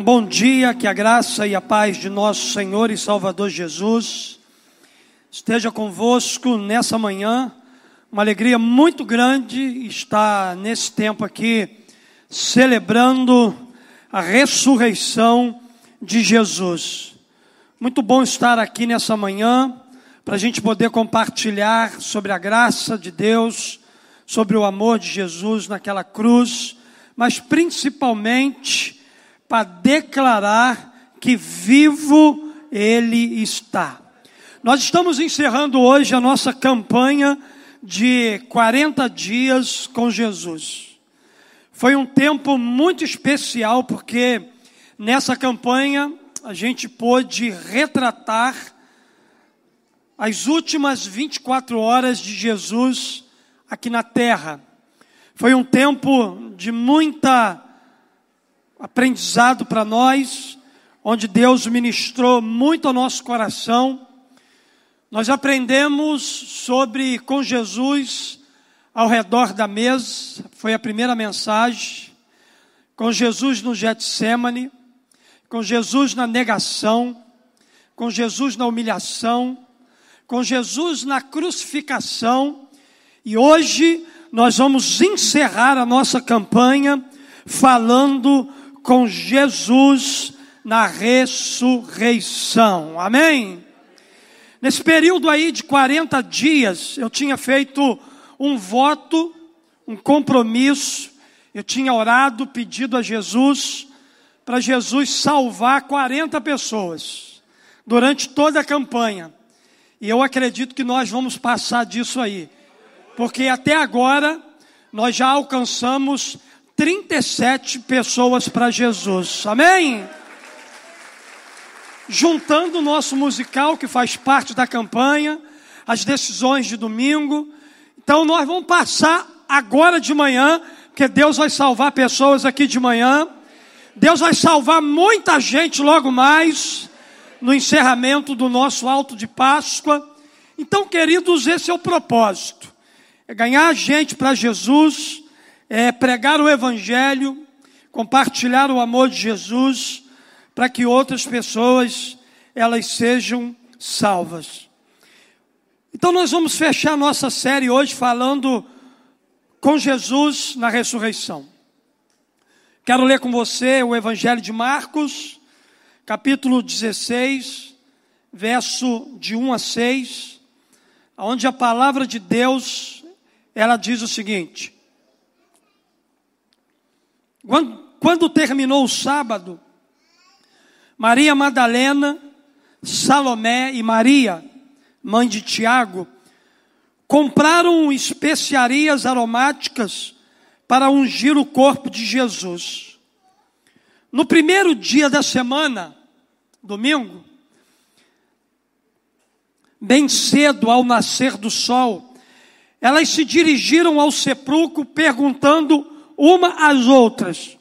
Um bom dia, que a graça e a paz de nosso Senhor e Salvador Jesus esteja convosco nessa manhã. Uma alegria muito grande estar nesse tempo aqui celebrando a ressurreição de Jesus. Muito bom estar aqui nessa manhã para a gente poder compartilhar sobre a graça de Deus, sobre o amor de Jesus naquela cruz, mas principalmente para declarar que vivo Ele está. Nós estamos encerrando hoje a nossa campanha de 40 dias com Jesus. Foi um tempo muito especial porque nessa campanha a gente pôde retratar as últimas 24 horas de Jesus aqui na terra. Foi um tempo de muita aprendizado para nós, onde Deus ministrou muito ao nosso coração. Nós aprendemos sobre com Jesus ao redor da mesa, foi a primeira mensagem, com Jesus no Getsemane, com Jesus na negação, com Jesus na humilhação, com Jesus na crucificação, e hoje nós vamos encerrar a nossa campanha falando com Jesus na ressurreição. Amém? Nesse período aí de 40 dias, eu tinha feito um voto, um compromisso, eu tinha orado, pedido a Jesus, para Jesus salvar 40 pessoas, durante toda a campanha. E eu acredito que nós vamos passar disso aí, porque até agora nós já alcançamos 37 pessoas para Jesus. Amém? Juntando o nosso musical, que faz parte da campanha, as decisões de domingo. Então, nós vamos passar agora de manhã, porque Deus vai salvar pessoas aqui de manhã. Deus vai salvar muita gente logo mais, no encerramento do nosso alto de Páscoa. Então, queridos, esse é o propósito: é ganhar gente para Jesus é pregar o Evangelho, compartilhar o amor de Jesus, para que outras pessoas elas sejam salvas. Então nós vamos fechar nossa série hoje falando com Jesus na ressurreição. Quero ler com você o Evangelho de Marcos, capítulo 16, verso de 1 a 6, onde a palavra de Deus, ela diz o seguinte: quando, quando terminou o sábado, Maria Madalena, Salomé e Maria, mãe de Tiago, compraram especiarias aromáticas para ungir o corpo de Jesus. No primeiro dia da semana, domingo, bem cedo ao nascer do sol, elas se dirigiram ao sepulcro perguntando uma às outras: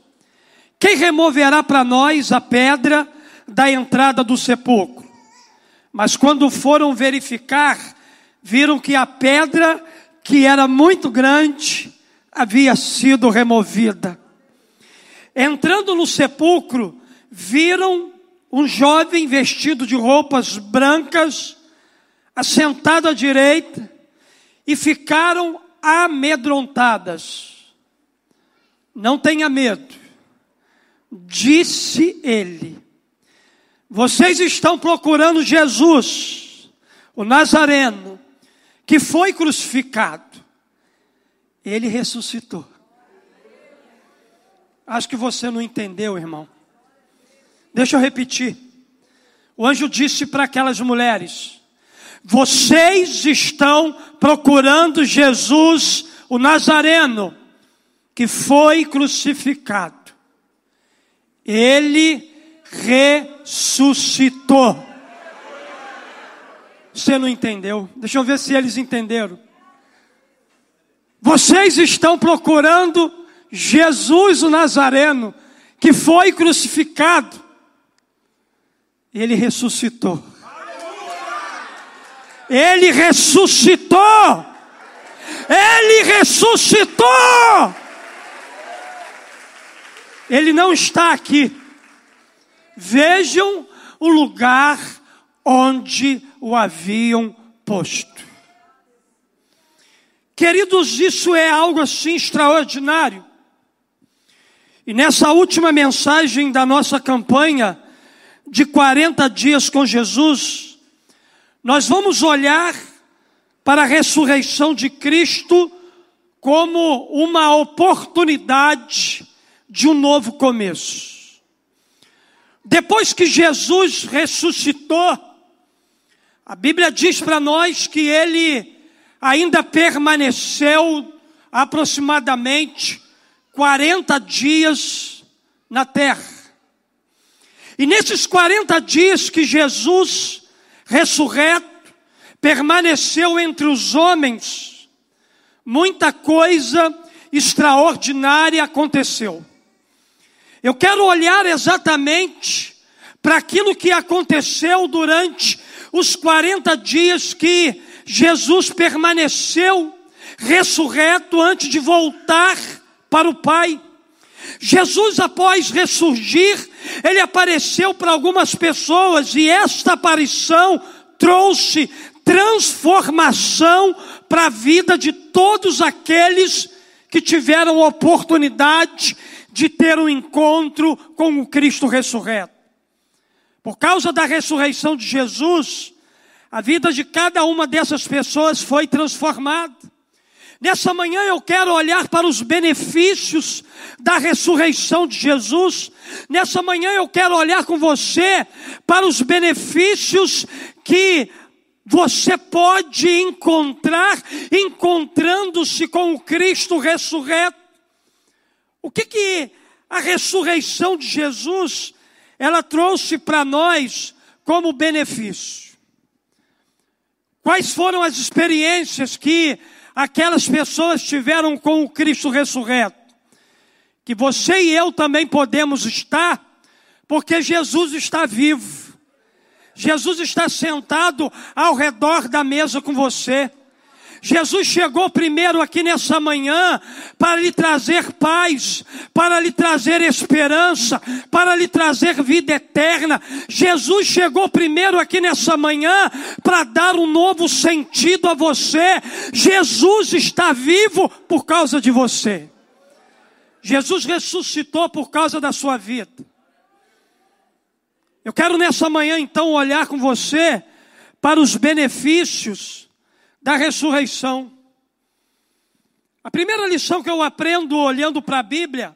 Quem removerá para nós a pedra da entrada do sepulcro? Mas quando foram verificar, viram que a pedra, que era muito grande, havia sido removida. Entrando no sepulcro, viram um jovem vestido de roupas brancas, assentado à direita, e ficaram amedrontadas. Não tenha medo. Disse ele: Vocês estão procurando Jesus, o Nazareno, que foi crucificado. Ele ressuscitou. Acho que você não entendeu, irmão. Deixa eu repetir. O anjo disse para aquelas mulheres: Vocês estão procurando Jesus, o Nazareno, que foi crucificado, ele ressuscitou. Você não entendeu? Deixa eu ver se eles entenderam. Vocês estão procurando Jesus o Nazareno, que foi crucificado. Ele ressuscitou. Ele ressuscitou. Ele ressuscitou. Ele não está aqui. Vejam o lugar onde o haviam posto. Queridos, isso é algo assim extraordinário. E nessa última mensagem da nossa campanha de 40 dias com Jesus, nós vamos olhar para a ressurreição de Cristo como uma oportunidade de um novo começo. Depois que Jesus ressuscitou, a Bíblia diz para nós que ele ainda permaneceu aproximadamente 40 dias na terra. E nesses 40 dias que Jesus, ressurreto, permaneceu entre os homens, muita coisa extraordinária aconteceu. Eu quero olhar exatamente para aquilo que aconteceu durante os 40 dias que Jesus permaneceu ressurreto antes de voltar para o Pai. Jesus, após ressurgir, ele apareceu para algumas pessoas e esta aparição trouxe transformação para a vida de todos aqueles que tiveram oportunidade de ter um encontro com o Cristo ressurreto. Por causa da ressurreição de Jesus, a vida de cada uma dessas pessoas foi transformada. Nessa manhã eu quero olhar para os benefícios da ressurreição de Jesus. Nessa manhã eu quero olhar com você para os benefícios que você pode encontrar encontrando-se com o Cristo ressurreto. O que que a ressurreição de Jesus ela trouxe para nós como benefício? Quais foram as experiências que aquelas pessoas tiveram com o Cristo ressurreto, que você e eu também podemos estar, porque Jesus está vivo. Jesus está sentado ao redor da mesa com você. Jesus chegou primeiro aqui nessa manhã para lhe trazer paz, para lhe trazer esperança, para lhe trazer vida eterna. Jesus chegou primeiro aqui nessa manhã para dar um novo sentido a você. Jesus está vivo por causa de você. Jesus ressuscitou por causa da sua vida. Eu quero nessa manhã então olhar com você para os benefícios da ressurreição. A primeira lição que eu aprendo olhando para a Bíblia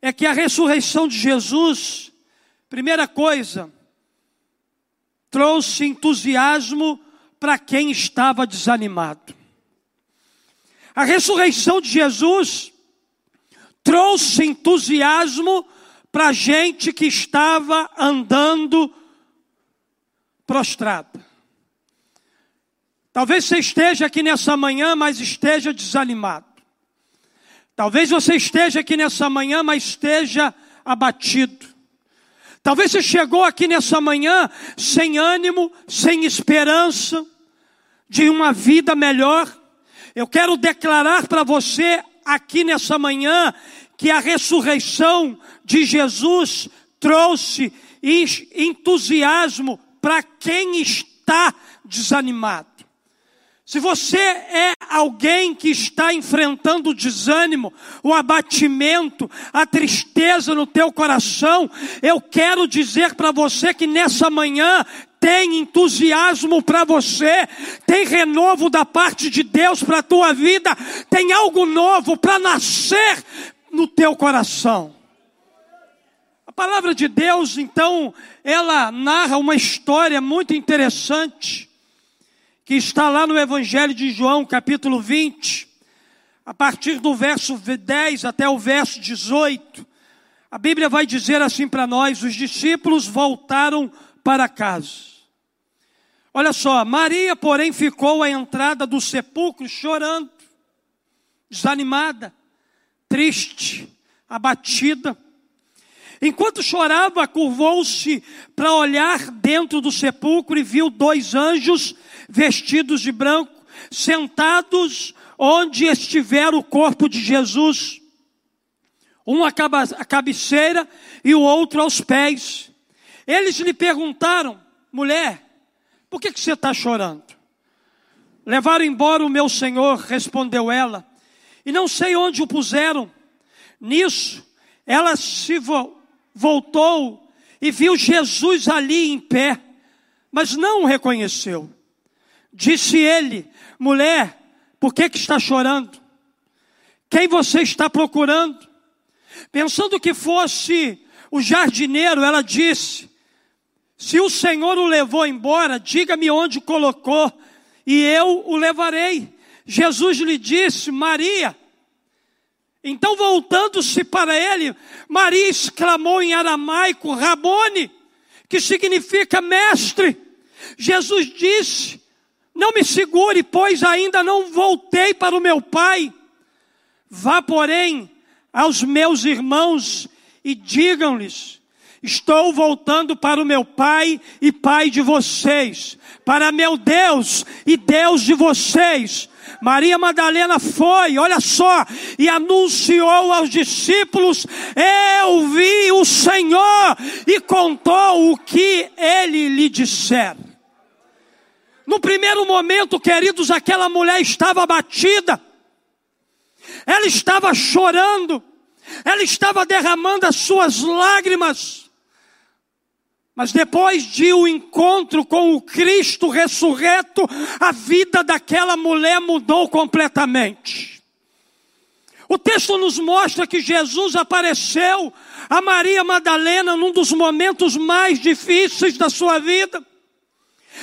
é que a ressurreição de Jesus, primeira coisa, trouxe entusiasmo para quem estava desanimado. A ressurreição de Jesus trouxe entusiasmo para gente que estava andando prostrada. Talvez você esteja aqui nessa manhã, mas esteja desanimado. Talvez você esteja aqui nessa manhã, mas esteja abatido. Talvez você chegou aqui nessa manhã sem ânimo, sem esperança de uma vida melhor. Eu quero declarar para você aqui nessa manhã que a ressurreição de Jesus trouxe entusiasmo para quem está desanimado. Se você é alguém que está enfrentando o desânimo, o abatimento, a tristeza no teu coração, eu quero dizer para você que nessa manhã tem entusiasmo para você, tem renovo da parte de Deus para a tua vida, tem algo novo para nascer no teu coração. A palavra de Deus, então, ela narra uma história muito interessante que está lá no Evangelho de João, capítulo 20, a partir do verso 10 até o verso 18. A Bíblia vai dizer assim para nós: os discípulos voltaram para casa. Olha só, Maria, porém, ficou à entrada do sepulcro chorando, desanimada, triste, abatida. Enquanto chorava, curvou-se para olhar dentro do sepulcro e viu dois anjos vestidos de branco, sentados onde estiver o corpo de Jesus, um à cabeceira e o outro aos pés. Eles lhe perguntaram, mulher, por que, que você está chorando? Levaram embora o meu senhor, respondeu ela, e não sei onde o puseram. Nisso, ela se voltou e viu Jesus ali em pé, mas não o reconheceu. Disse ele: mulher, por que, que está chorando? Quem você está procurando? Pensando que fosse o jardineiro, ela disse: Se o Senhor o levou embora, diga-me onde colocou, e eu o levarei. Jesus lhe disse: Maria. Então, voltando-se para ele, Maria exclamou em aramaico: Rabone, que significa mestre. Jesus disse: Não me segure, pois ainda não voltei para o meu pai. Vá, porém, aos meus irmãos e digam-lhes: Estou voltando para o meu Pai e Pai de vocês, para meu Deus e Deus de vocês. Maria Madalena foi, olha só, e anunciou aos discípulos: Eu vi o Senhor, e contou o que ele lhe disser. No primeiro momento, queridos, aquela mulher estava abatida, ela estava chorando, ela estava derramando as suas lágrimas. Mas depois de o um encontro com o Cristo ressurreto, a vida daquela mulher mudou completamente. O texto nos mostra que Jesus apareceu a Maria Madalena num dos momentos mais difíceis da sua vida.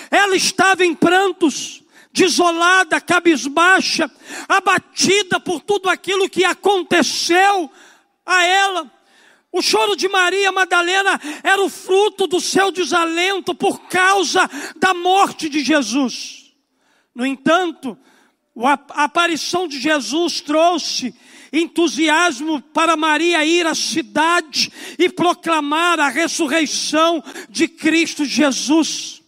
Ela estava em prantos, desolada, cabisbaixa, abatida por tudo aquilo que aconteceu a ela. O choro de Maria Madalena era o fruto do seu desalento por causa da morte de Jesus. No entanto, a aparição de Jesus trouxe entusiasmo para Maria ir à cidade e proclamar a ressurreição de Cristo Jesus.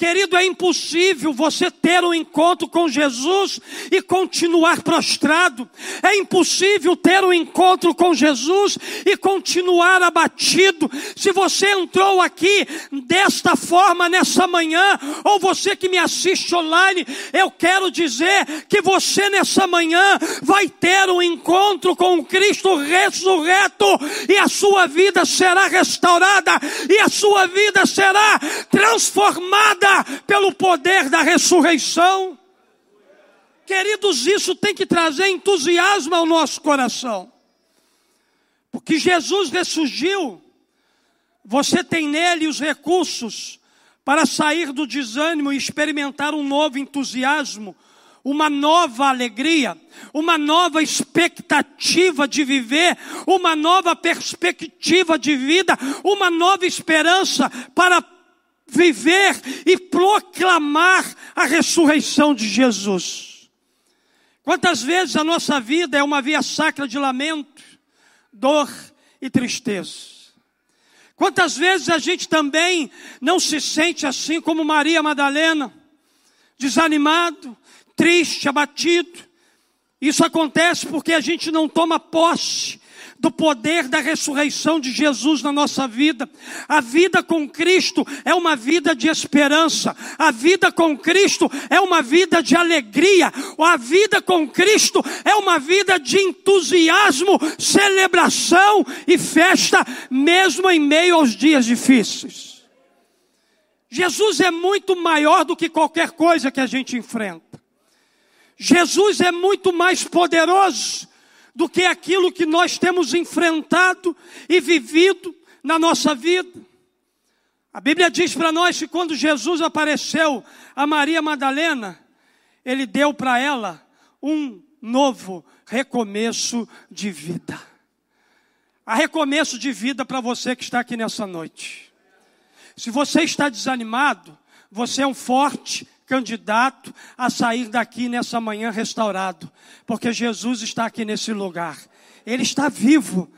Querido, é impossível você ter um encontro com Jesus e continuar prostrado. É impossível ter um encontro com Jesus e continuar abatido. Se você entrou aqui desta forma nessa manhã, ou você que me assiste online, eu quero dizer que você nessa manhã vai ter um encontro com o Cristo ressurreto e a sua vida será restaurada e a sua vida será transformada pelo poder da ressurreição. Queridos, isso tem que trazer entusiasmo ao nosso coração. Porque Jesus ressurgiu, você tem nele os recursos para sair do desânimo e experimentar um novo entusiasmo, uma nova alegria, uma nova expectativa de viver, uma nova perspectiva de vida, uma nova esperança para viver e proclamar a ressurreição de Jesus. Quantas vezes a nossa vida é uma via sacra de lamento, dor e tristeza. Quantas vezes a gente também não se sente assim como Maria Madalena, desanimado, triste, abatido. Isso acontece porque a gente não toma posse do poder da ressurreição de Jesus na nossa vida. A vida com Cristo é uma vida de esperança. A vida com Cristo é uma vida de alegria. A vida com Cristo é uma vida de entusiasmo, celebração e festa, mesmo em meio aos dias difíceis. Jesus é muito maior do que qualquer coisa que a gente enfrenta. Jesus é muito mais poderoso do que aquilo que nós temos enfrentado e vivido na nossa vida. A Bíblia diz para nós que quando Jesus apareceu a Maria Madalena, ele deu para ela um novo recomeço de vida. Há recomeço de vida para você que está aqui nessa noite. Se você está desanimado, você é um forte candidato a sair daqui nessa manhã restaurado, porque Jesus está aqui nesse lugar. Ele está vivo.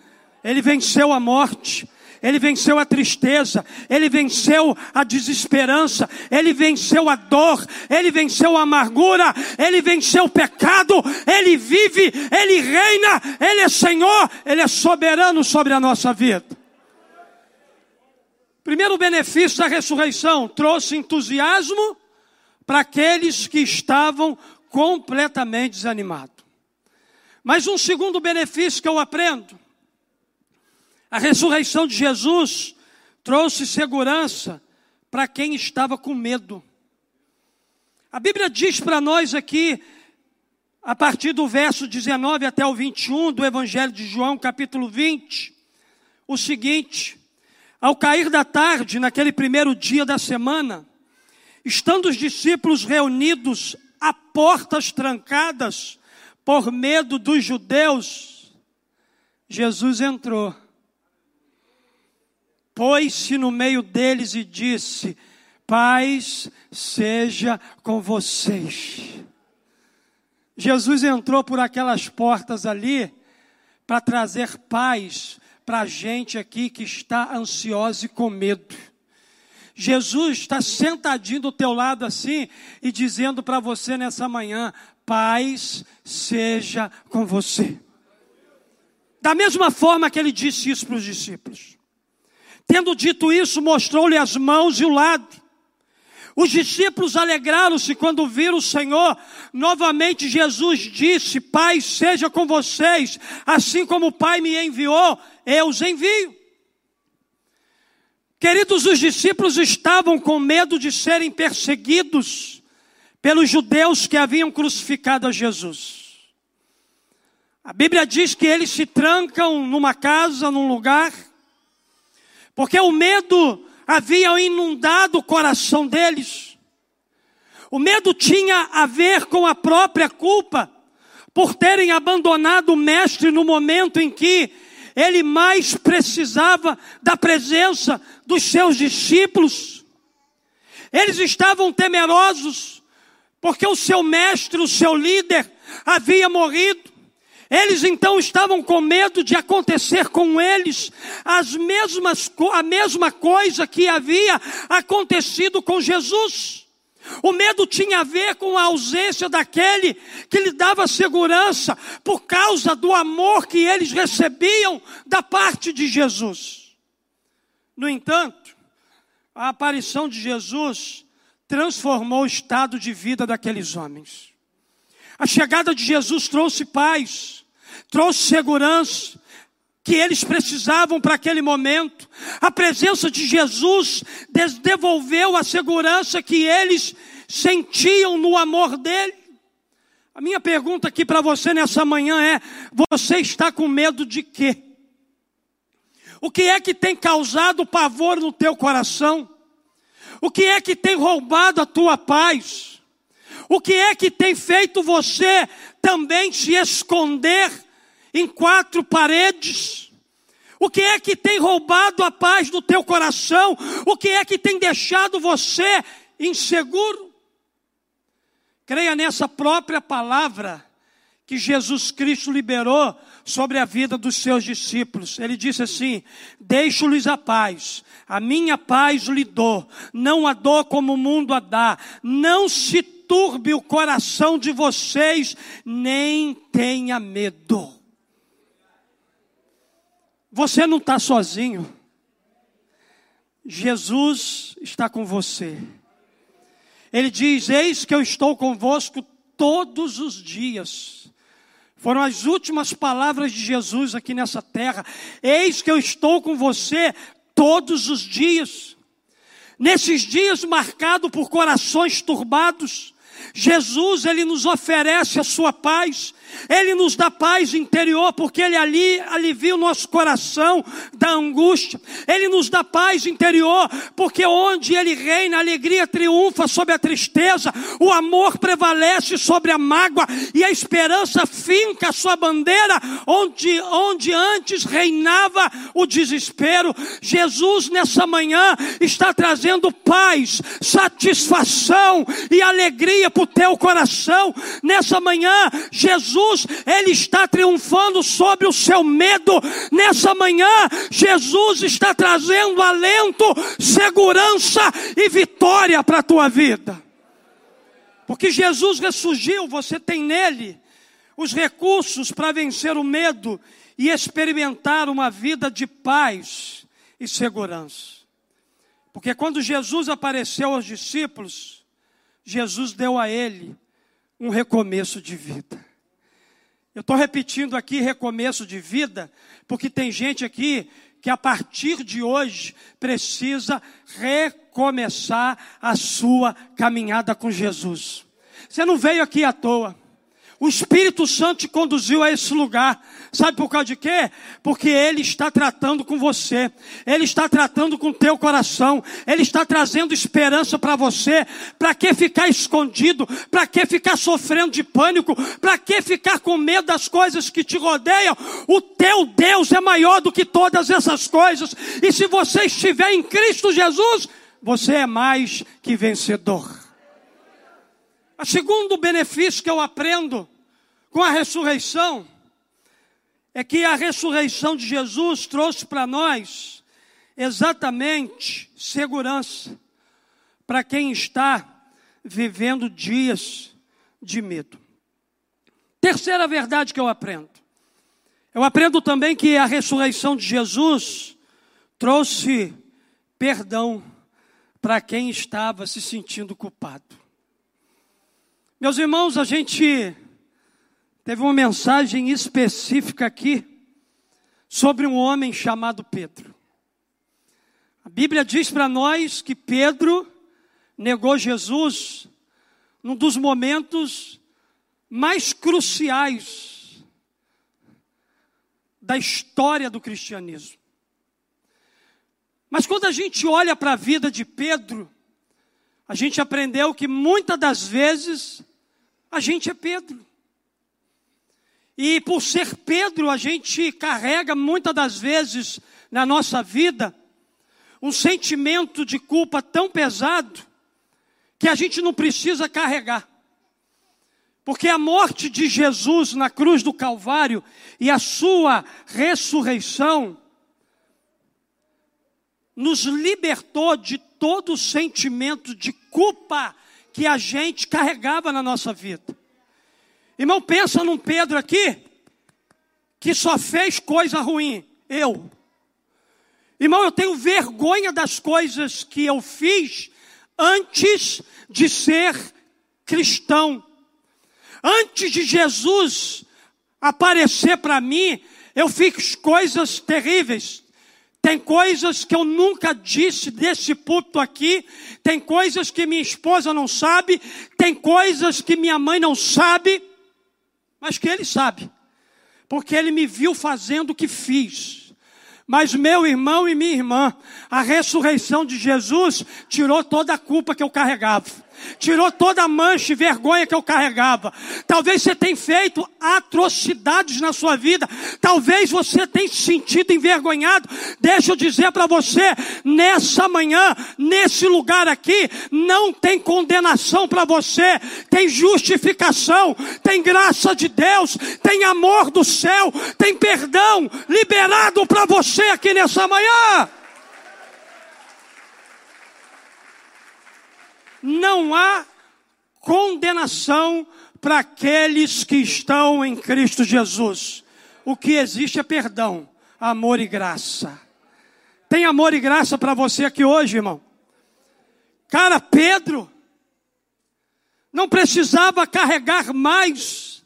Ele venceu a morte. Ele venceu a tristeza, ele venceu a desesperança, ele venceu a dor, ele venceu a amargura, ele venceu o pecado, ele vive, ele reina, ele é Senhor, ele é soberano sobre a nossa vida. Primeiro benefício da ressurreição. Trouxe entusiasmo para aqueles que estavam completamente desanimados. Mas um segundo benefício que eu aprendo: a ressurreição de Jesus trouxe segurança para quem estava com medo. A Bíblia diz para nós aqui, a partir do verso 19 até o 21 do Evangelho de João, capítulo 20, o seguinte: ao cair da tarde, naquele primeiro dia da semana, estando os discípulos reunidos a portas trancadas, por medo dos judeus, Jesus entrou, pôs-se no meio deles e disse: Paz seja com vocês. Jesus entrou por aquelas portas ali para trazer paz para a gente aqui que está ansiosa e com medo. Jesus está sentadinho do teu lado assim e dizendo para você nessa manhã: paz seja com você. Da mesma forma que ele disse isso para os discípulos. Tendo dito isso, mostrou-lhe as mãos e o lado. Os discípulos alegraram-se quando viram o Senhor. Novamente Jesus disse: Pai, seja com vocês, assim como o Pai me enviou, eu os envio. Queridos, os discípulos estavam com medo de serem perseguidos pelos judeus que haviam crucificado a Jesus. A Bíblia diz que eles se trancam numa casa, num lugar, porque o medo havia inundado o coração deles. O medo tinha a ver com a própria culpa, por terem abandonado o Mestre no momento em que ele mais precisava da presença dos seus discípulos. Eles estavam temerosos, porque o seu mestre, o seu líder, havia morrido. Eles então estavam com medo de acontecer com eles as mesmas, a mesma coisa que havia acontecido com Jesus. O medo tinha a ver com a ausência daquele que lhe dava segurança por causa do amor que eles recebiam da parte de Jesus. No entanto, a aparição de Jesus transformou o estado de vida daqueles homens. A chegada de Jesus trouxe paz trouxe segurança que eles precisavam para aquele momento. A presença de Jesus devolveu a segurança que eles sentiam no amor dele. A minha pergunta aqui para você nessa manhã é: você está com medo de quê? O que é que tem causado pavor no teu coração? O que é que tem roubado a tua paz? O que é que tem feito você também se esconder em quatro paredes? O que é que tem roubado a paz do teu coração? O que é que tem deixado você inseguro? Creia nessa própria palavra que Jesus Cristo liberou sobre a vida dos seus discípulos. Ele disse assim: Deixo-lhes a paz, a minha paz lhe dou, não a dou como o mundo a dá, não se turbe o coração de vocês, nem tenha medo. Você não está sozinho. Jesus está com você. Ele diz: Eis que eu estou convosco todos os dias. Foram as últimas palavras de Jesus aqui nessa terra. Eis que eu estou com você todos os dias. Nesses dias marcados por corações turbados, Jesus ele nos oferece a sua paz. Ele nos dá paz interior, porque Ele ali alivia o nosso coração da angústia. Ele nos dá paz interior, porque onde Ele reina, a alegria triunfa sobre a tristeza, o amor prevalece sobre a mágoa e a esperança finca a sua bandeira onde, onde antes reinava o desespero. Jesus, nessa manhã, está trazendo paz, satisfação e alegria para o teu coração. Nessa manhã, Jesus Jesus, Ele está triunfando sobre o seu medo. Nessa manhã, Jesus está trazendo alento, segurança e vitória para a tua vida. Porque Jesus ressurgiu, você tem nele os recursos para vencer o medo e experimentar uma vida de paz e segurança. Porque quando Jesus apareceu aos discípulos, Jesus deu a ele um recomeço de vida. Eu estou repetindo aqui recomeço de vida, porque tem gente aqui que a partir de hoje precisa recomeçar a sua caminhada com Jesus. Você não veio aqui à toa. O Espírito Santo te conduziu a esse lugar. Sabe por causa de quê? Porque Ele está tratando com você. Ele está tratando com o teu coração. Ele está trazendo esperança para você. Para que ficar escondido? Para que ficar sofrendo de pânico? Para que ficar com medo das coisas que te rodeiam? O teu Deus é maior do que todas essas coisas. E se você estiver em Cristo Jesus, você é mais que vencedor. O segundo benefício que eu aprendo com a ressurreição é que a ressurreição de Jesus trouxe para nós exatamente segurança para quem está vivendo dias de medo. Terceira verdade que eu aprendo. Eu aprendo também que a ressurreição de Jesus trouxe perdão para quem estava se sentindo culpado. Meus irmãos, a gente Teve uma mensagem específica aqui sobre um homem chamado Pedro. A Bíblia diz para nós que Pedro negou Jesus num dos momentos mais cruciais da história do cristianismo. Mas quando a gente olha para a vida de Pedro, a gente aprendeu que muitas das vezes a gente é Pedro. E por ser Pedro, a gente carrega muitas das vezes na nossa vida um sentimento de culpa tão pesado que a gente não precisa carregar. Porque a morte de Jesus na cruz do Calvário e a sua ressurreição nos libertou de todo o sentimento de culpa que a gente carregava na nossa vida. Irmão, pensa num Pedro aqui que só fez coisa ruim. Eu. Irmão, eu tenho vergonha das coisas que eu fiz antes de ser cristão. Antes de Jesus aparecer para mim, eu fiz coisas terríveis. Tem coisas que eu nunca disse desse púlpito aqui, tem coisas que minha esposa não sabe, tem coisas que minha mãe não sabe mas que ele sabe, porque ele me viu fazendo o que fiz. Mas meu irmão e minha irmã, a ressurreição de Jesus tirou toda a culpa que eu carregava tirou toda a mancha e vergonha que eu carregava. Talvez você tenha feito atrocidades na sua vida, talvez você tenha se sentido envergonhado. Deixa eu dizer para você, nessa manhã, nesse lugar aqui, não tem condenação para você, tem justificação, tem graça de Deus, tem amor do céu, tem perdão liberado para você aqui nessa manhã. Não há condenação para aqueles que estão em Cristo Jesus. O que existe é perdão, amor e graça. Tem amor e graça para você aqui hoje, irmão? Cara, Pedro não precisava carregar mais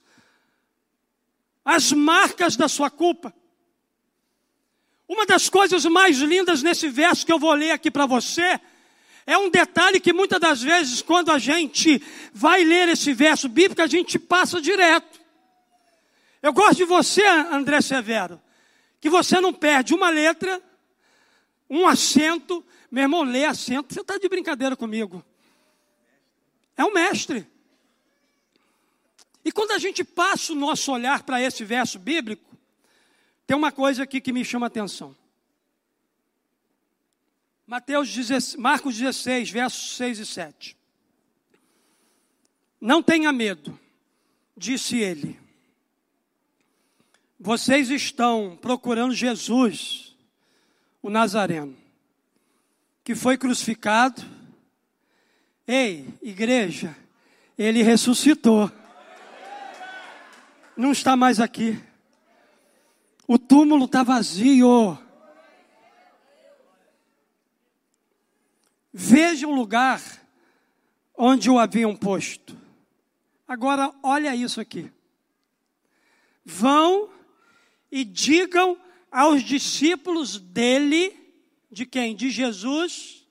as marcas da sua culpa. Uma das coisas mais lindas nesse verso que eu vou ler aqui para você é um detalhe que muitas das vezes, quando a gente vai ler esse verso bíblico, a gente passa direto. Eu gosto de você, André Severo, que você não perde uma letra, um acento. Meu irmão, lê acento, você está de brincadeira comigo. É um mestre. E quando a gente passa o nosso olhar para esse verso bíblico, tem uma coisa aqui que me chama a atenção. Mateus 16, Marcos 16, versos 6 e 7. Não tenha medo, disse ele. Vocês estão procurando Jesus, o Nazareno, que foi crucificado. Ei, igreja, ele ressuscitou. Não está mais aqui. O túmulo está vazio. Veja o lugar onde o haviam posto. Agora, olha isso aqui. Vão e digam aos discípulos dele, de quem? De Jesus,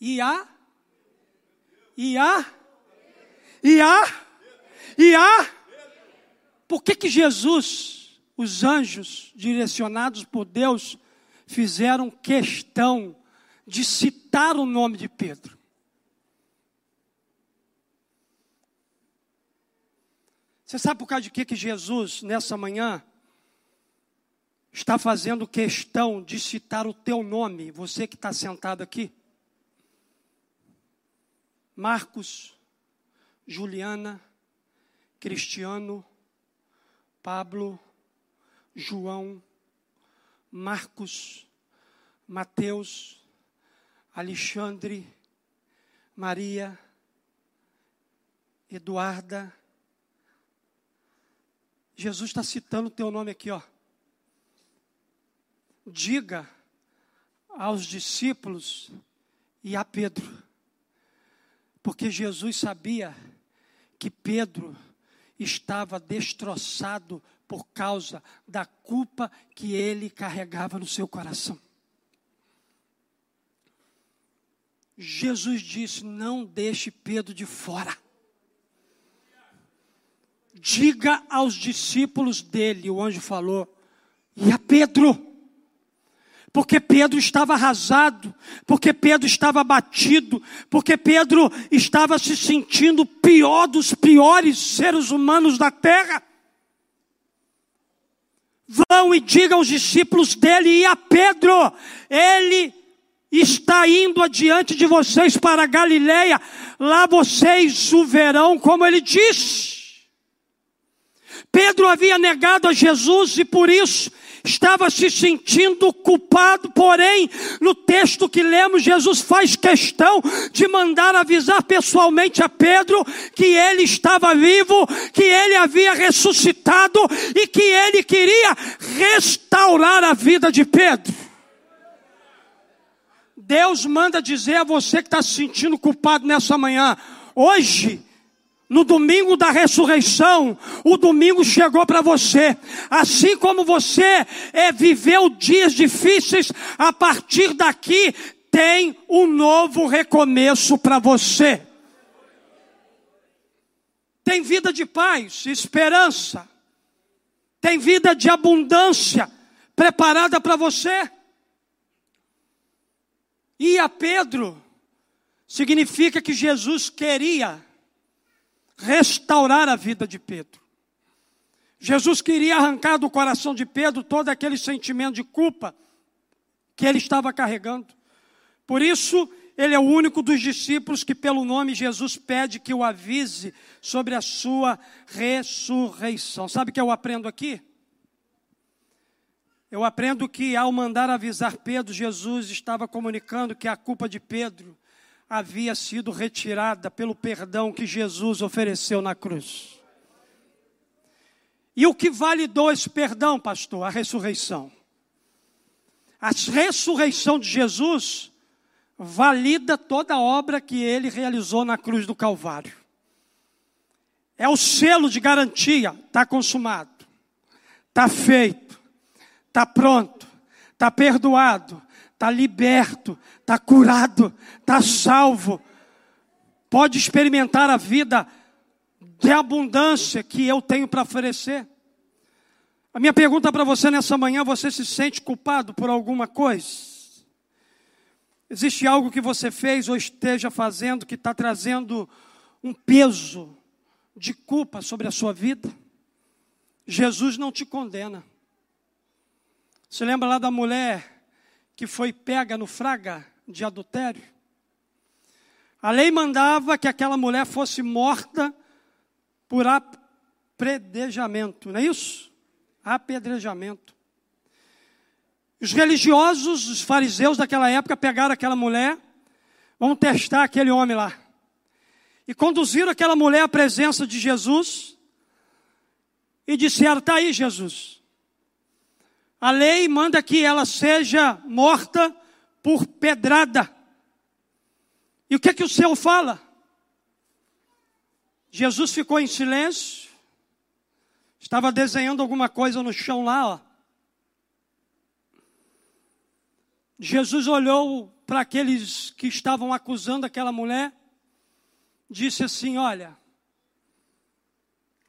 e a, e a, e a, e a. Por que que Jesus, os anjos direcionados por Deus, fizeram questão de citar o nome de Pedro? Você sabe por causa de que, que Jesus, nessa manhã, está fazendo questão de citar o teu nome, você que está sentado aqui? Marcos, Juliana, Cristiano, Pablo, João, Marcos, Mateus, Alexandre, Maria, Eduarda. Jesus está citando o teu nome aqui, ó. Diga aos discípulos e a Pedro, porque Jesus sabia que Pedro estava destroçado por causa da culpa que ele carregava no seu coração. Jesus disse: Não deixe Pedro de fora. Diga aos discípulos dele, o anjo falou, e a Pedro porque Pedro estava arrasado, porque Pedro estava abatido, porque Pedro estava se sentindo pior dos piores seres humanos da terra. Vão e digam aos discípulos dele e a Pedro, ele está indo adiante de vocês para Galileia, lá vocês o verão, como ele disse. Pedro havia negado a Jesus e por isso estava se sentindo culpado, porém, no texto que lemos, Jesus faz questão de mandar avisar pessoalmente a Pedro que ele estava vivo, que ele havia ressuscitado e que ele queria restaurar a vida de Pedro. Deus manda dizer a você que está se sentindo culpado nessa manhã, hoje, no domingo da ressurreição, o domingo chegou para você. Assim como você é, viveu dias difíceis, a partir daqui tem um novo recomeço para você. Tem vida de paz, esperança. Tem vida de abundância preparada para você. E a Pedro significa que Jesus queria restaurar a vida de Pedro. Jesus queria arrancar do coração de Pedro todo aquele sentimento de culpa que ele estava carregando. Por isso, ele é o único dos discípulos que, pelo nome Jesus, pede que o avise sobre a sua ressurreição. Sabe o que eu aprendo aqui? Eu aprendo que, ao mandar avisar Pedro, Jesus estava comunicando que a culpa de Pedro havia sido retirada pelo perdão que Jesus ofereceu na cruz. E o que validou esse perdão, pastor? A ressurreição. A ressurreição de Jesus valida toda a obra que ele realizou na cruz do Calvário. É o selo de garantia, está consumado, está feito, está pronto, está perdoado, está liberto, está curado, está salvo, pode experimentar a vida de abundância que eu tenho para oferecer. A minha pergunta para você nessa manhã: você se sente culpado por alguma coisa? Existe algo que você fez ou esteja fazendo que está trazendo um peso de culpa sobre a sua vida? Jesus não te condena. Você lembra lá da mulher que foi pega no fraga de adultério. A lei mandava que aquela mulher fosse morta por apedrejamento, não é isso? Apedrejamento. Os religiosos, os fariseus daquela época, pegaram aquela mulher, vão testar aquele homem lá. E conduziram aquela mulher à presença de Jesus e disseram: Está aí, Jesus. A lei manda que ela seja morta por pedrada. E o que é que o céu fala? Jesus ficou em silêncio, estava desenhando alguma coisa no chão lá, ó. Jesus olhou para aqueles que estavam acusando aquela mulher, disse assim: Olha,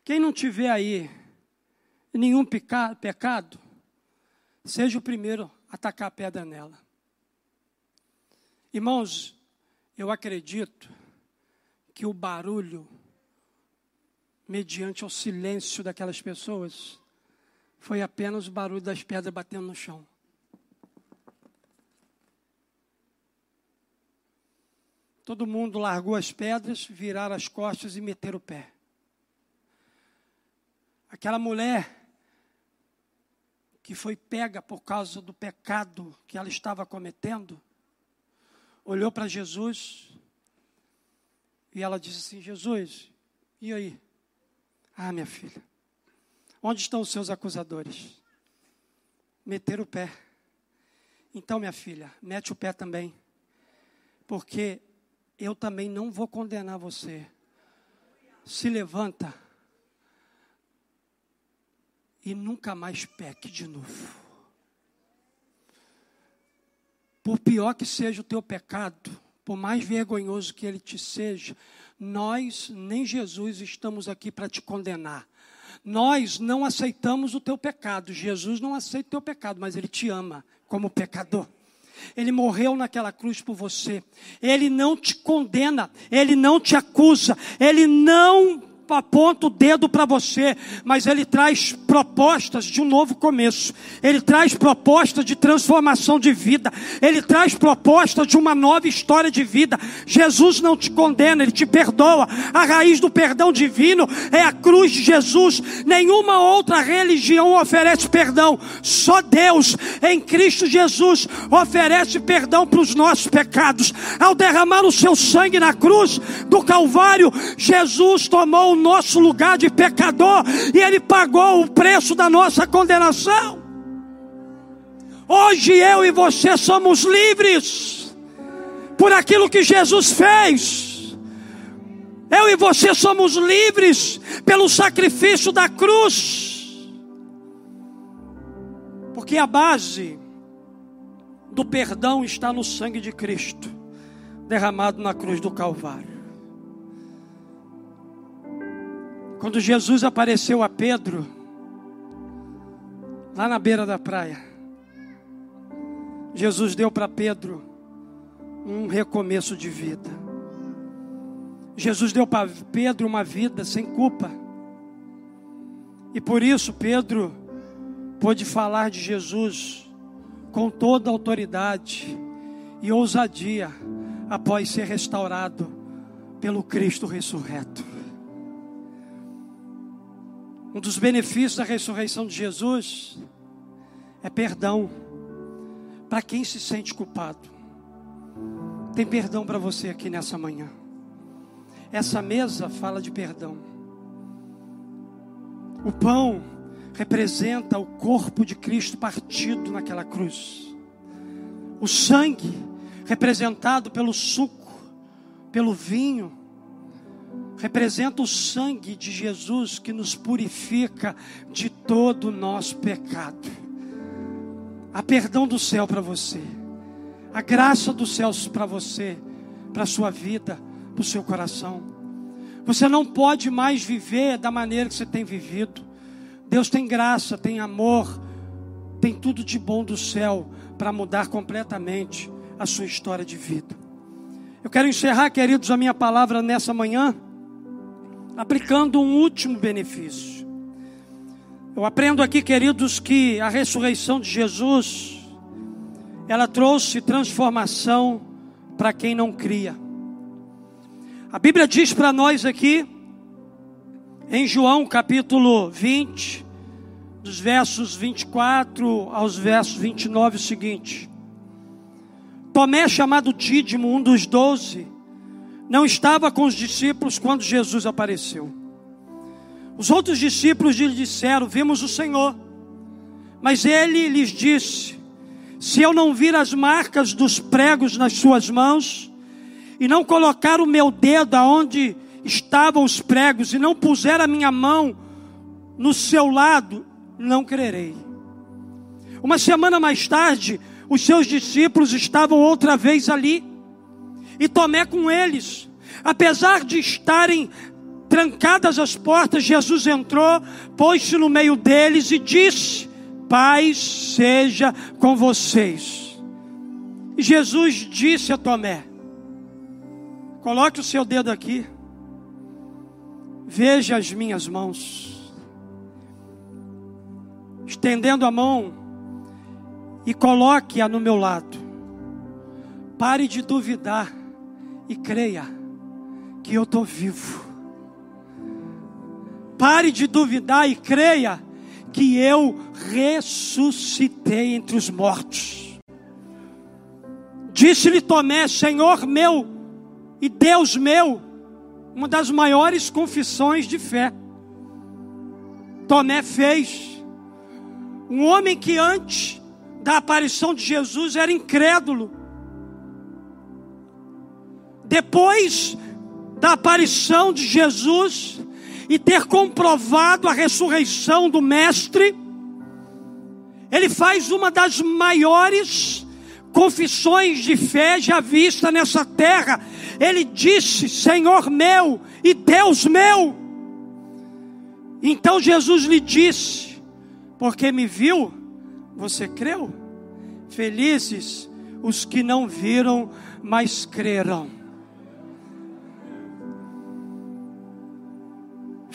quem não tiver aí nenhum pecado, seja o primeiro a atacar a pedra nela. Irmãos, eu acredito que o barulho, mediante o silêncio daquelas pessoas, foi apenas o barulho das pedras batendo no chão. Todo mundo largou as pedras, viraram as costas e meteram o pé. Aquela mulher que foi pega por causa do pecado que ela estava cometendo, olhou para Jesus e ela disse assim: Jesus, e aí? Ah, minha filha, onde estão os seus acusadores? Meter o pé. Então, minha filha, mete o pé também, porque eu também não vou condenar você. Se levanta e nunca mais peque de novo. Por pior que seja o teu pecado, por mais vergonhoso que ele te seja, nós, nem Jesus, estamos aqui para te condenar. Nós não aceitamos o teu pecado. Jesus não aceita o teu pecado, mas ele te ama como pecador. Ele morreu naquela cruz por você. Ele não te condena, ele não te acusa, ele não aponta o dedo para você, mas ele traz propostas de um novo começo. Ele traz propostas de transformação de vida. Ele traz propostas de uma nova história de vida. Jesus não te condena, ele te perdoa. A raiz do perdão divino é a cruz de Jesus. Nenhuma outra religião oferece perdão. Só Deus, em Cristo Jesus, oferece perdão para os nossos pecados. Ao derramar o seu sangue na cruz do Calvário, Jesus tomou nosso lugar de pecador e ele pagou o preço da nossa condenação. Hoje eu e você somos livres por aquilo que Jesus fez. Eu e você somos livres pelo sacrifício da cruz. Porque a base do perdão está no sangue de Cristo, derramado na cruz do Calvário. Quando Jesus apareceu a Pedro, lá na beira da praia, Jesus deu para Pedro um recomeço de vida. Jesus deu para Pedro uma vida sem culpa. E por isso Pedro pôde falar de Jesus com toda autoridade e ousadia após ser restaurado pelo Cristo ressurreto. Um dos benefícios da ressurreição de Jesus é perdão para quem se sente culpado. Tem perdão para você aqui nessa manhã. Essa mesa fala de perdão. O pão representa o corpo de Cristo partido naquela cruz. O sangue representado pelo suco, pelo vinho, representa o sangue de Jesus que nos purifica de todo o nosso pecado. A perdão do céu para você, a graça dos céus para você, para a sua vida, para o seu coração. Você não pode mais viver da maneira que você tem vivido. Deus tem graça, tem amor, tem tudo de bom do céu para mudar completamente a sua história de vida. Eu quero encerrar, queridos, a minha palavra nessa manhã aplicando um último benefício. Eu aprendo aqui, queridos, que a ressurreição de Jesus, ela trouxe transformação para quem não cria. A Bíblia diz para nós aqui, em João capítulo 20, dos versos 24 aos versos 29, o seguinte: Tomé, chamado Dídimo, um dos doze, não estava com os discípulos quando Jesus apareceu. Os outros discípulos lhe disseram: Vimos o Senhor. Mas ele lhes disse: se eu não vir as marcas dos pregos nas suas mãos, e não colocar o meu dedo aonde estavam os pregos, e não puser a minha mão no seu lado, não crerei. Uma semana mais tarde, os seus discípulos estavam outra vez ali, e Tomé com eles. Apesar de estarem trancadas as portas, Jesus entrou, pôs-se no meio deles e disse: Paz seja com vocês. E Jesus disse a Tomé: Coloque o seu dedo aqui, veja as minhas mãos. Estendendo a mão e coloque-a no meu lado. Pare de duvidar e creia que eu estou vivo. Pare de duvidar e creia que eu ressuscitei entre os mortos. Disse-lhe Tomé: Senhor meu e Deus meu, uma das maiores confissões de fé. Tomé fez. Um homem que antes da aparição de Jesus era incrédulo. Depois da aparição de Jesus, e ter comprovado a ressurreição do Mestre, ele faz uma das maiores confissões de fé já vista nessa terra. Ele disse: Senhor meu e Deus meu. Então Jesus lhe disse: Porque me viu, você creu? Felizes os que não viram, mas creram.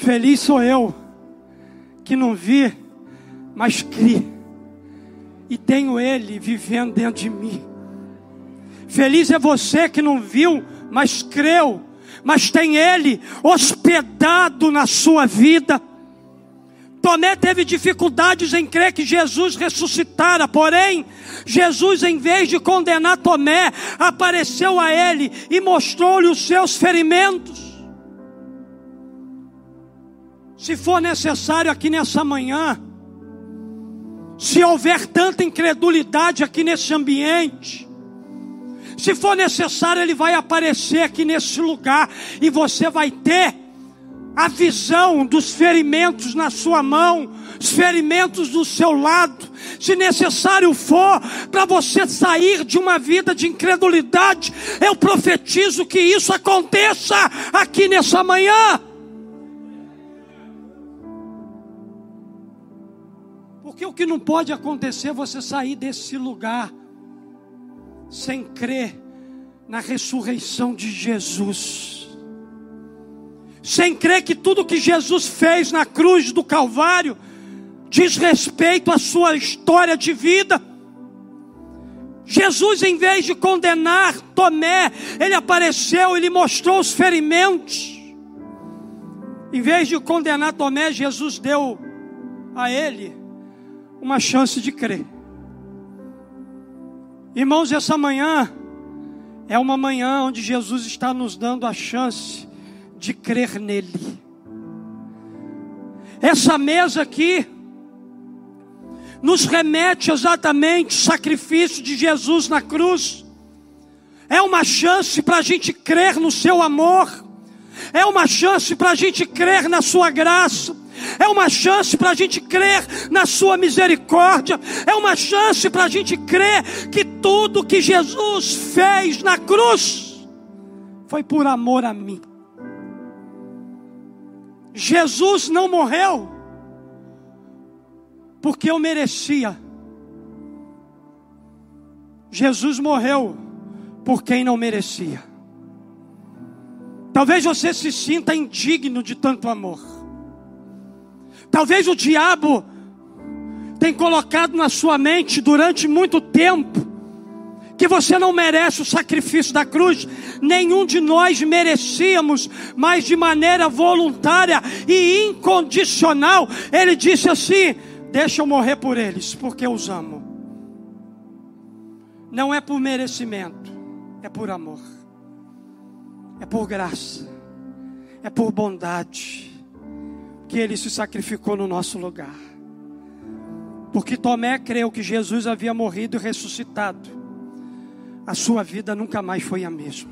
Feliz sou eu que não vi, mas criei. E tenho Ele vivendo dentro de mim. Feliz é você que não viu, mas creu, mas tem Ele hospedado na sua vida. Tomé teve dificuldades em crer que Jesus ressuscitara, porém, Jesus, em vez de condenar Tomé, apareceu a ele e mostrou-lhe os seus ferimentos. Se for necessário aqui nessa manhã, se houver tanta incredulidade aqui nesse ambiente, se for necessário, ele vai aparecer aqui nesse lugar e você vai ter a visão dos ferimentos na sua mão, os ferimentos do seu lado, se necessário for, para você sair de uma vida de incredulidade, eu profetizo que isso aconteça aqui nessa manhã. Porque o que não pode acontecer é você sair desse lugar sem crer na ressurreição de Jesus. Sem crer que tudo que Jesus fez na cruz do Calvário diz respeito à sua história de vida. Jesus, em vez de condenar Tomé, ele apareceu, ele mostrou os ferimentos. Em vez de condenar Tomé, Jesus deu a ele uma chance de crer. Irmãos, essa manhã é uma manhã onde Jesus está nos dando a chance de crer nele. Essa mesa aqui nos remete exatamente ao sacrifício de Jesus na cruz. É uma chance para a gente crer no seu amor, é uma chance para a gente crer na sua graça, é uma chance para a gente crer na Sua misericórdia, é uma chance para a gente crer que tudo que Jesus fez na cruz foi por amor a mim. Jesus não morreu porque eu merecia. Jesus morreu por quem não merecia. Talvez você se sinta indigno de tanto amor. Talvez o diabo tenha colocado na sua mente durante muito tempo que você não merece o sacrifício da cruz. Nenhum de nós merecíamos, mas de maneira voluntária e incondicional, ele disse assim: Deixa eu morrer por eles, porque eu os amo. Não é por merecimento, é por amor, é por graça, é por bondade que ele se sacrificou no nosso lugar. Porque Tomé creu que Jesus havia morrido e ressuscitado. A sua vida nunca mais foi a mesma.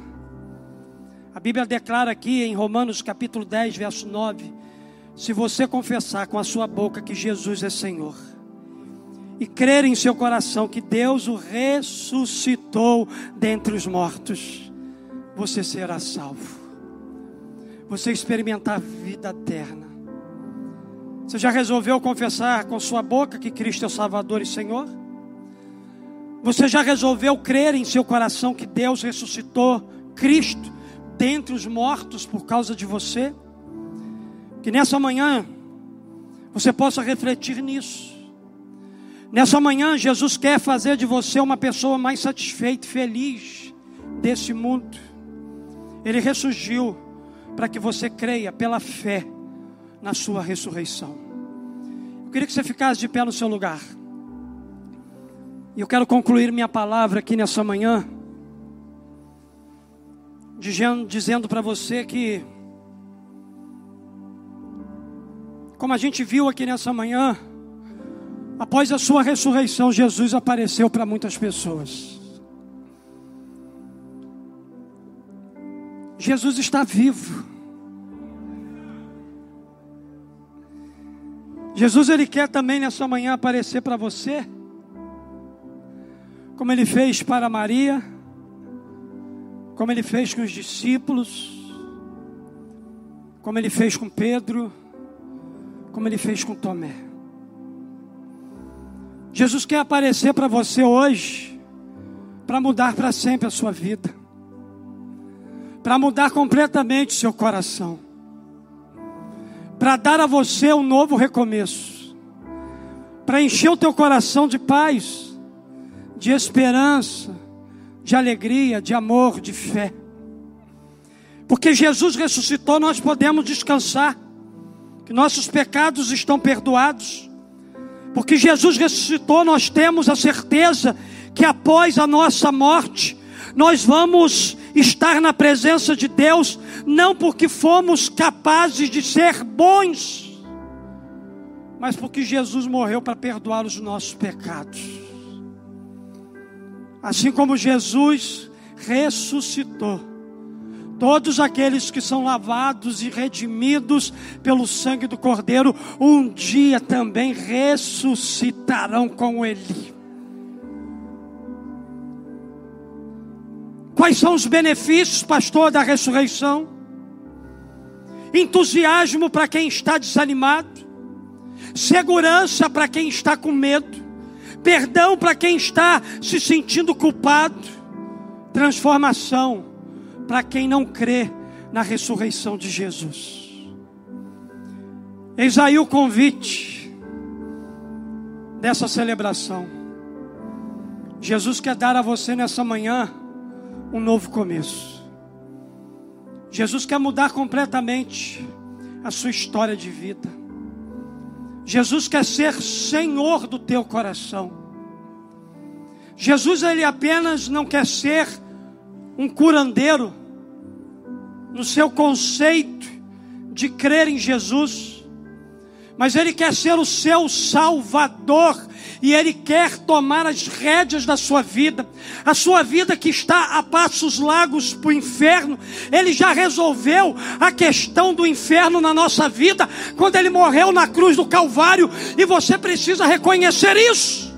A Bíblia declara aqui em Romanos capítulo 10, verso 9: Se você confessar com a sua boca que Jesus é Senhor, e crer em seu coração que Deus o ressuscitou dentre os mortos, você será salvo. Você experimentar vida eterna. Você já resolveu confessar com sua boca que Cristo é o Salvador e Senhor? Você já resolveu crer em seu coração que Deus ressuscitou Cristo dentre os mortos por causa de você? Que nessa manhã você possa refletir nisso. Nessa manhã, Jesus quer fazer de você uma pessoa mais satisfeita e feliz desse mundo. Ele ressurgiu para que você creia pela fé na sua ressurreição. Eu queria que você ficasse de pé no seu lugar. E eu quero concluir minha palavra aqui nessa manhã, dizendo, para você que, como a gente viu aqui nessa manhã, após a sua ressurreição, Jesus apareceu para muitas pessoas. Jesus está vivo. Jesus ele quer também nessa manhã aparecer para você, como ele fez para Maria, como ele fez com os discípulos, como ele fez com Pedro, como ele fez com Tomé. Jesus quer aparecer para você hoje, para mudar para sempre a sua vida, para mudar completamente seu coração para dar a você um novo recomeço, para encher o teu coração de paz, de esperança, de alegria, de amor, de fé. Porque Jesus ressuscitou, nós podemos descansar, que nossos pecados estão perdoados. Porque Jesus ressuscitou, nós temos a certeza que após a nossa morte, nós vamos estar na presença de Deus, não porque fomos capazes de ser bons, mas porque Jesus morreu para perdoar os nossos pecados. Assim como Jesus ressuscitou, todos aqueles que são lavados e redimidos pelo sangue do Cordeiro, um dia também ressuscitarão com Ele. Quais são os benefícios, pastor, da ressurreição? Entusiasmo para quem está desanimado, segurança para quem está com medo, perdão para quem está se sentindo culpado, transformação para quem não crê na ressurreição de Jesus. Eis aí o convite dessa celebração. Jesus quer dar a você nessa manhã um novo começo. Jesus quer mudar completamente a sua história de vida. Jesus quer ser Senhor do teu coração. Jesus ele apenas não quer ser um curandeiro no seu conceito de crer em Jesus, mas ele quer ser o seu salvador e Ele quer tomar as rédeas da sua vida, a sua vida que está a passos largos para o inferno. Ele já resolveu a questão do inferno na nossa vida quando Ele morreu na cruz do Calvário, e você precisa reconhecer isso,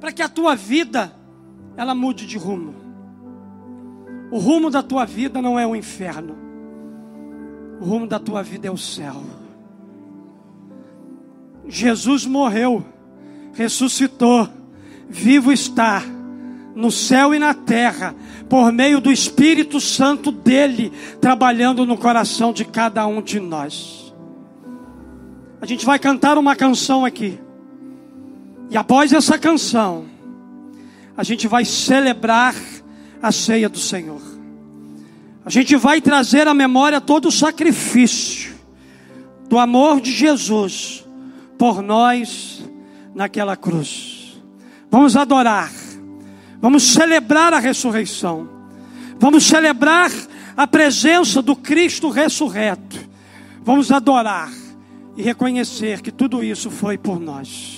para que a tua vida ela mude de rumo. O rumo da tua vida não é o inferno, o rumo da tua vida é o céu. Jesus morreu ressuscitou, vivo está, no céu e na terra, por meio do Espírito Santo dele, trabalhando no coração de cada um de nós. A gente vai cantar uma canção aqui, e após essa canção, a gente vai celebrar a ceia do Senhor. A gente vai trazer à memória todo o sacrifício do amor de Jesus por nós naquela cruz. Vamos adorar, vamos celebrar a ressurreição, vamos celebrar a presença do Cristo ressurreto, vamos adorar e reconhecer que tudo isso foi por nós.